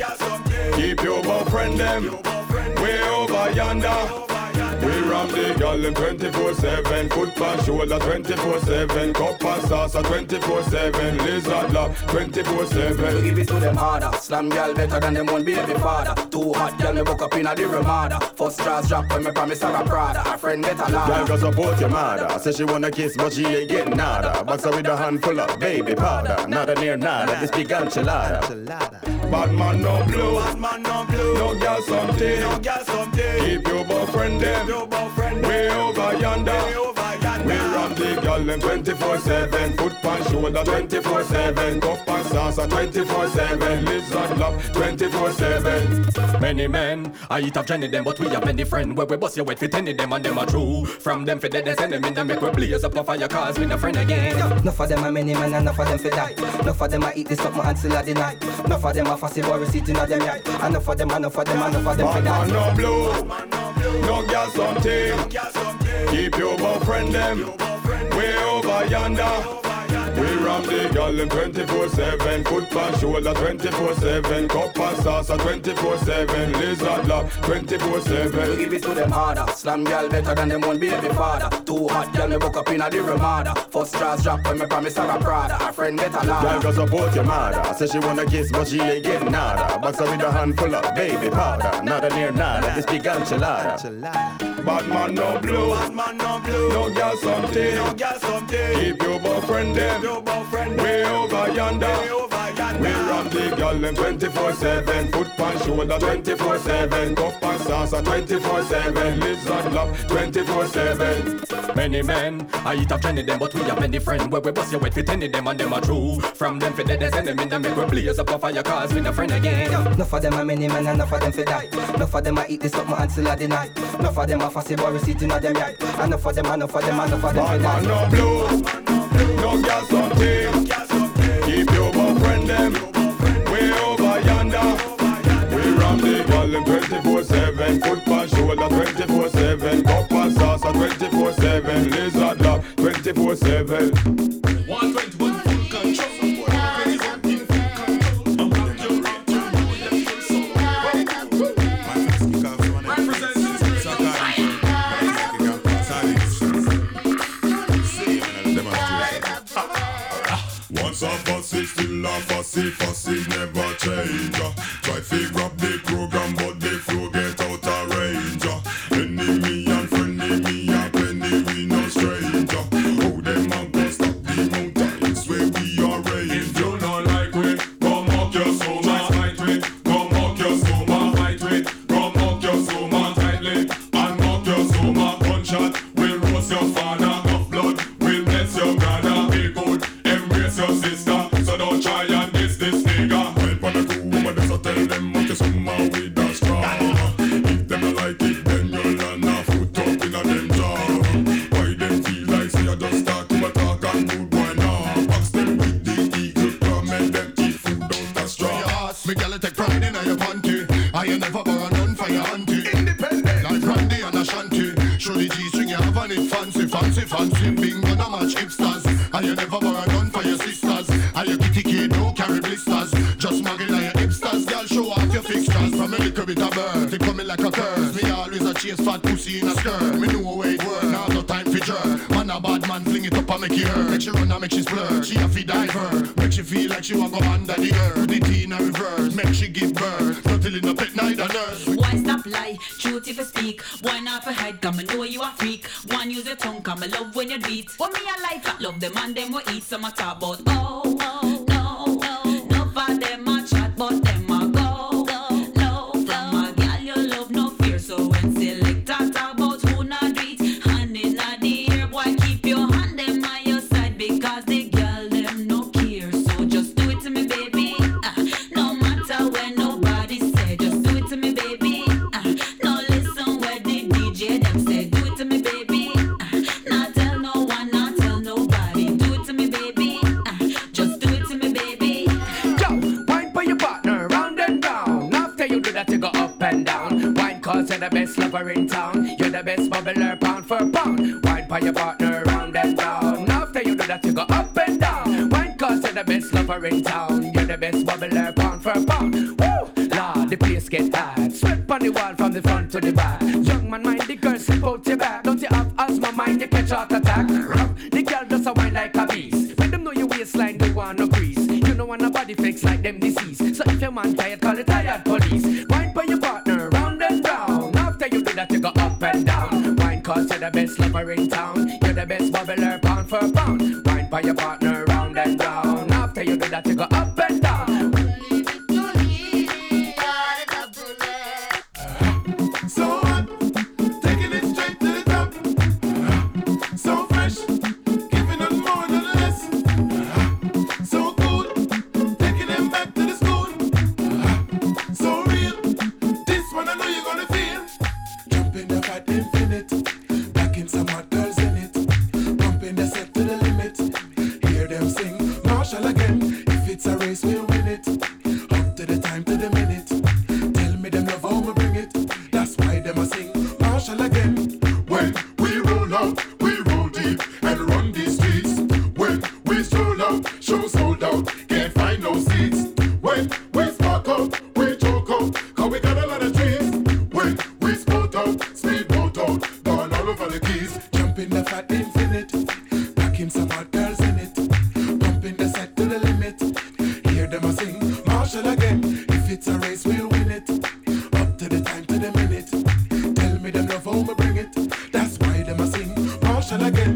Keep your boyfriend them Way over yonder we ram the girl them 24-7 Foot pan shoulder 24-7 Cup and salsa 24-7 Lizard love 24-7 We Give it to them harder. Slam girl better than them one baby father. Too hot girl me book up in a the Ramada. First straws drop when me promise her a Prada. A friend get a Girl lot. go support your mother. Say she wanna kiss, but she ain't getting nada. Box her with a handful of baby powder. Nada near nada. This big enchilada. Bad man no blue. Bad man no blue. No girl something. No girl something. Keep your boyfriend them Your boyfriend Way over yonder. Way over them 24-7 Foot pan shoulder 24-7 Cup and salsa 24-7 Lizard love 24-7 Many men, I eat up Jenny them, but we have many friends where we bust your wet fit any them and them are true. From them for the dead enemy, them in make we blaze up a fire cause we no friend again. Enough of them are many men and enough of them for die. Enough of them I eat this up my until I deny. Enough of them are fussy boy sitting at them yard. Enough of them, enough of them, enough of them for man die. no blue No girl something Keep your boyfriend them. Way over yonder ram the girl them 24-7 Foot pan shoulder 24-7 Cup and salsa 24-7 Lizard love 24-7 Give it to them harder. Slam girl better than them one baby father. Too hot girl me book up in a the Ramada. First straws drop when me promise her a Prada. A friend get a Girl go support your mother. Say she wanna kiss, but she ain't getting nada. Box her with a handful of baby powder. Nada near nada. This big enchilada. Bad man no blue Bad man no blue. No girl something No girl something. Keep your boyfriend them Your boyfriend Way over yonder Way over We yonder. ram the girl them 24-7 Foot pan shoulder 24-7 Cup and salsa 24-7 Lizard love 24-7 Many men, I eat up Jenny them, but we have many friends where we bust your wet fit any them and them are true. From them for the dead enemy, them make we blaze up a fire cause we no friend again. Enough of them are many men and enough of them for die. Enough of them I eat this up my until I deny. Enough of them are fussy boy sitting at them yard. Enough of them, enough of them, enough of them for Bad man die. no blue No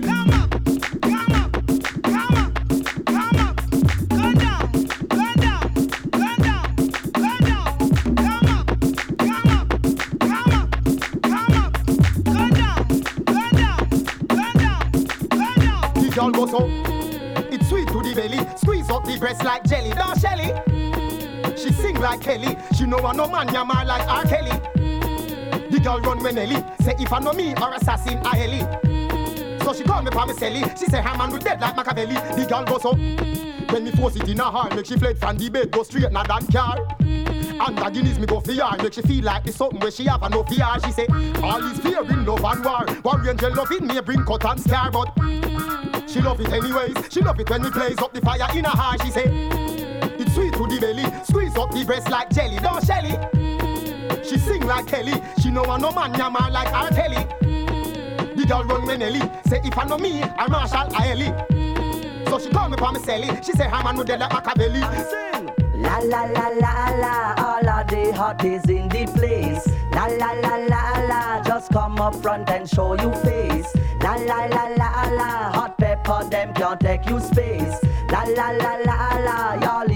come up, come up. Go down, go down, go down, go down. The girl goes up. Come up, come up, come down, come down, come down, come down. It's sweet to the belly. Squeeze up the breast like jelly. Now Shelly. She sing like Kelly. She know I no man yammer like R. Kelly. The girl run when Nelly. Say if I know me or assassin I Ellie. Mm-hmm. So she call me Pamicelli. She say her man with dead like Machiavelli. The girl goes up. Mm-hmm. When me force it in her heart, make she fled from the bed, go straight na that car. Mm-hmm. And the Guinness me go for make she feel like it's something where she have no fear. She say, all is fear in love and war. War angel love in me bring cut and scar, but she love it anyways. She love it when we blaze up the fire in her heart. She say, it's sweet to the belly, squeeze up the breast like jelly. Don't Shelly. She sing like Kelly. She know I no man yammer like R. Kelly. The girl run when Nelly. Say if I know me, I'm Marshall I Ellie. So she call me Pamicelli. She say her man with dead like Machiavelli. Sing. La la la la la, all of the hotties in the place. La la la la la, just come up front and show you face. La la la la la, hot pepper them can't take you space. La la la la la, you're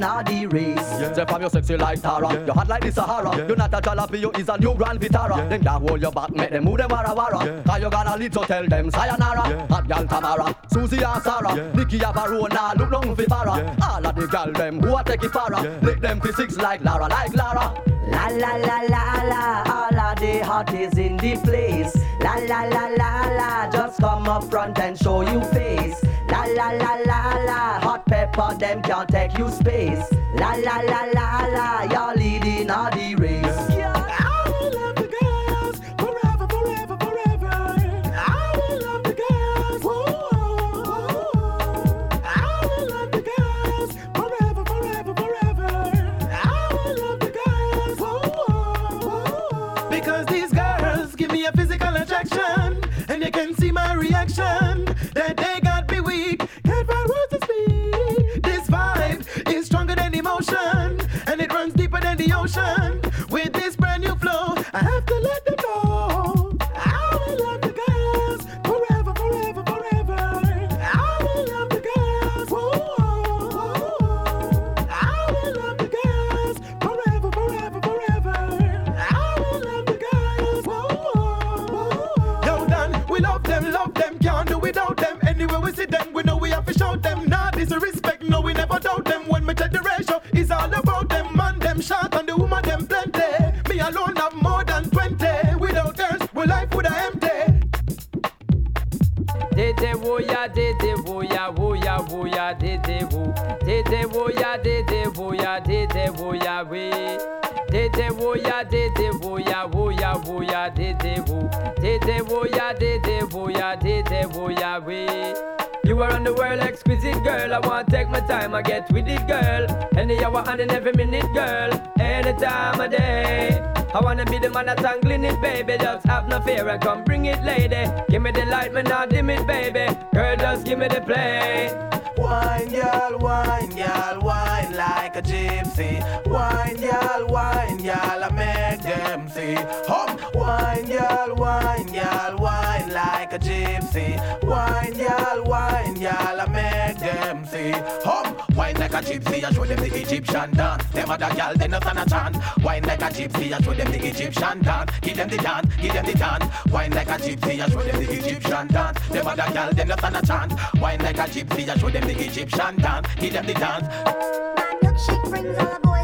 leading all the race. Say from you sexy like Tara. You hot like the Sahara. You not a jalapeno, is a new Grand Vitara Them that hold your back, make them move them wara wara. Cause you gonna lead so tell them sayonara? Hot gal Tamara, Susie and Sarah. Nikki Avarona, look long fi Farah All of the gal them who a take it para. Lick them physics like Lara, like Lara. La la la la la, all of the hotties in the place. La la la la la, just come up front and show you face. La la la la la, hot pepper them can't take you space. La la la la la, you're leading all the race. I love the girls, forever, forever, forever. I will love see dede wo ya wo ya wo ya dede wo dede wo ya dede wo ya dede wo ya we dede wo ya dede wo ya wo ya wo ya dede wo dede wo ya dede wo ya dede wo ya we Anywhere the world, exquisite girl. I want to take my time, I get with it, girl. Any hour and in every minute, girl. Any time of day. I wanna be the man that's angling it, baby. Just have no fear I come bring it, lady. Give me the light, man, not dim it, baby. Girl, just give me the play. Wine, girl, wine, girl, wine like a gypsy. Wine, girl, wine, girl, I make them see. Hum, wine, girl, wine, girl, wine like a gypsy. Wine, y'all, wine, y'all, I make them see. Hum, wine like a gypsy, I show them the Egyptian dance. Them other y'all, they not stand a chance. Wine like a gypsy, I show them the Egyptian dance. Give them the dance, give them the dance. Wine like a gypsy, I show them the Egyptian dance. Them other y'all, they not stand a chance. Wine like a gypsy, I show them the Egyptian dance. Give them the dance. My milkshake brings all the boys.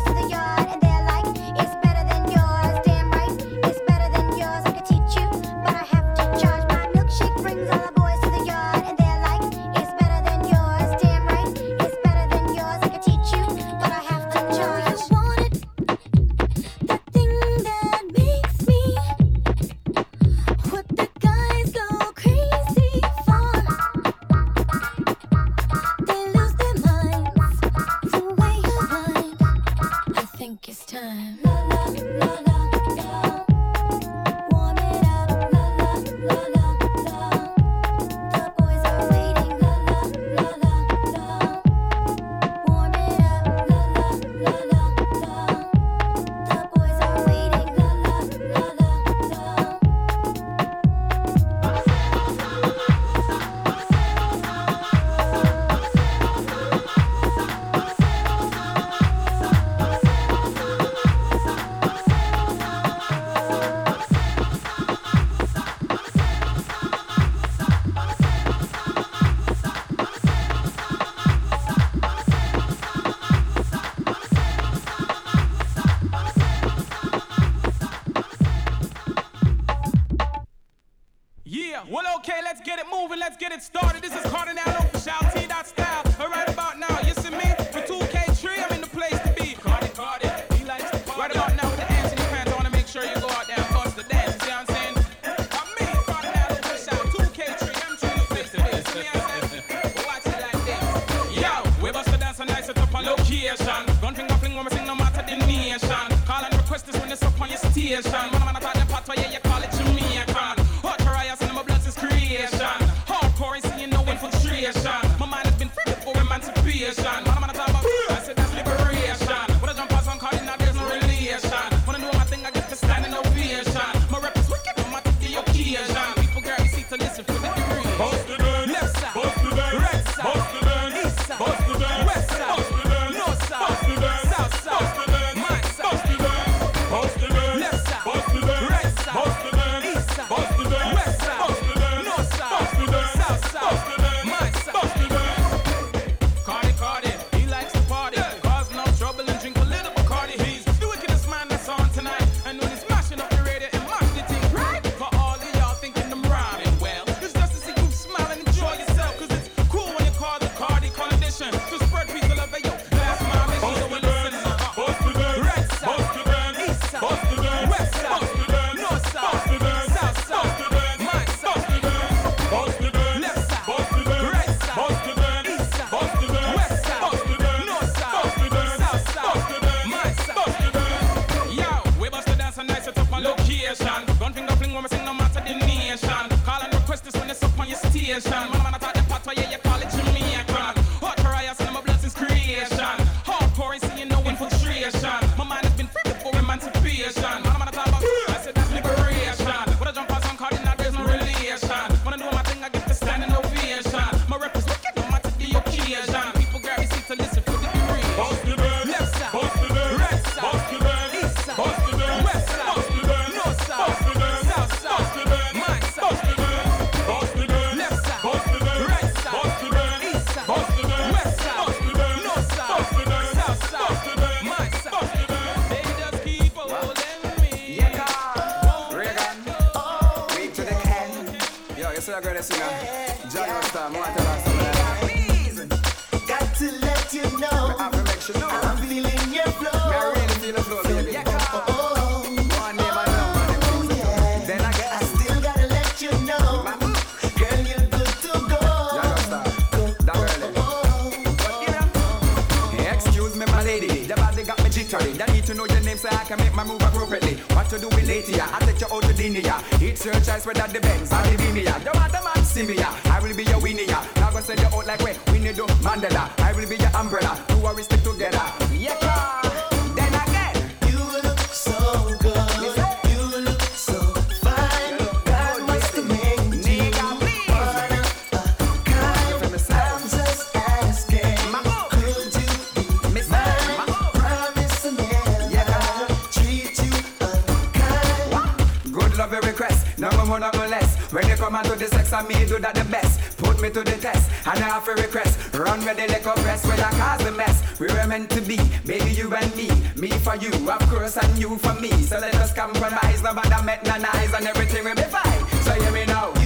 Out to the sex, I me do that the best. Put me to the test, and I have a request. Run where the liquor press, where I cause the mess. We were meant to be, baby you and me, me for you, of course, and you for me. So let us compromise, no matter met no eyes, and everything will be fine. So hear me now.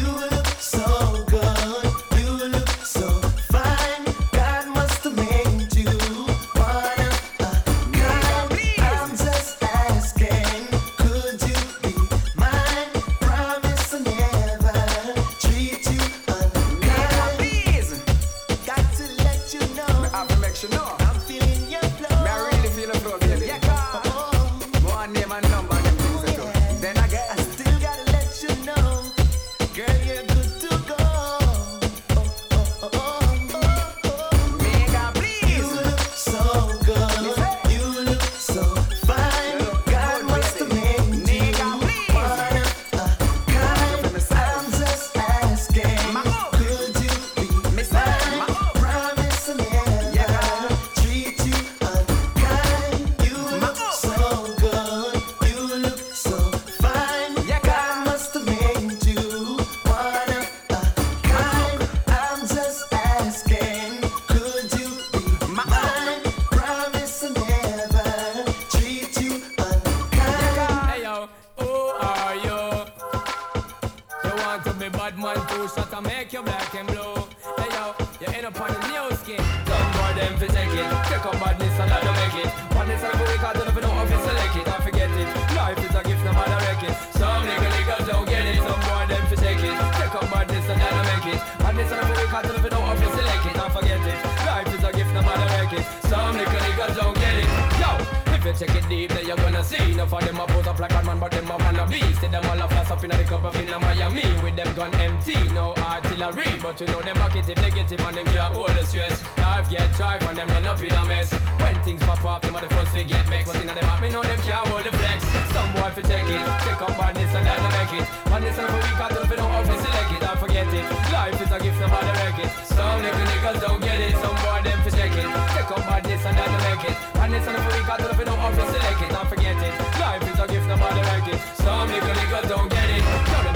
Empty, no artillery. But you know them negative, and them can't hold the stress. Life get drive and them run up in a mess. When things pop up, them are the first to get vexed. But in the back, me know them can't hold the flex. Some boy fi take it, take up badness and then make it. Badness and we got to know how to select it. Don't forget it. Life is a gift, no matter wreck it. Some nigga niggas don't get it. Some boy them fi take it, take up badness and then make it. Badness and we got to know how to select it. Don't forget it. Life is a gift, no matter wreck it. Some nigga niggas don't get it.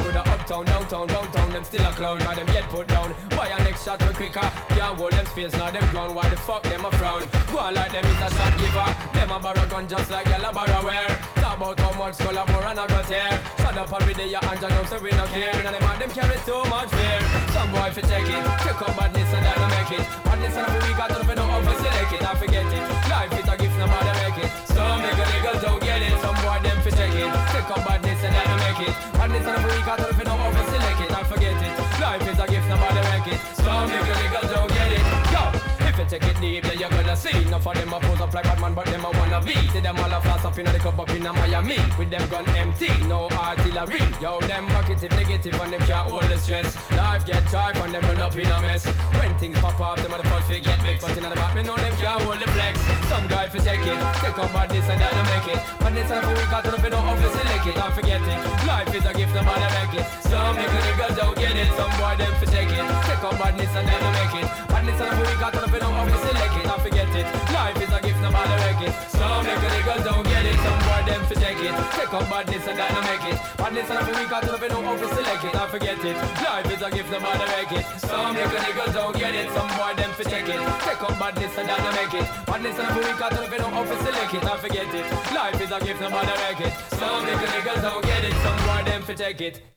Uptown, downtown, downtown, them still a clown. Now them get put down. Why a next shot we quicker? Can't hold them space, now them ground. Why the fuck them a frown? Go on like them is a shot giver. Them a borrow gun just like yellow borrow wear. Talk about how much color for and I got here. Shut up every day, your hands and know so we not care. And them a them carry too much fear. Some boy fi take it, take up badness and then make it. Badness and we got to know how to select it. I forget it. We got to know how to select it. I forget it. Life is a gift, no matter make it. Some nigga niggas you take it deep, then you're gonna see. Enough of them a pose up like Batman, but them a wanna be. See them all a flash up in the cup up in a Miami with them gun empty, no artillery. Yo, them positive, negative, and them can't hold the stress. Life get tight and them run up in a mess. When things pop up, them are the first get vexed. But in the back, me know them can't hold the flex. Some guy fi take it, take up badness and then make it. Badness and we got to know no how to select it. Don't forget it. Life is a gift, no matter make it. Some nigga niggas don't get it. Some boy them fi take it, take up badness and then make it. Badness and we got to know how to select it. Don't forget it. Life is a gift, no matter make it. Some nigga don't get it. Some boy them fi take it, take up badness and then make it. Badness and we got to know how to select it. Don't forget it. Life is a gift, no matter make it. Some nigga don't get it. Some boy them fi take it, take up badness and then make it. Badness and we got to know how to select it. Don't forget it. Life is a gift, no matter make it. Some nigga don't get it. Some boy them fi take it.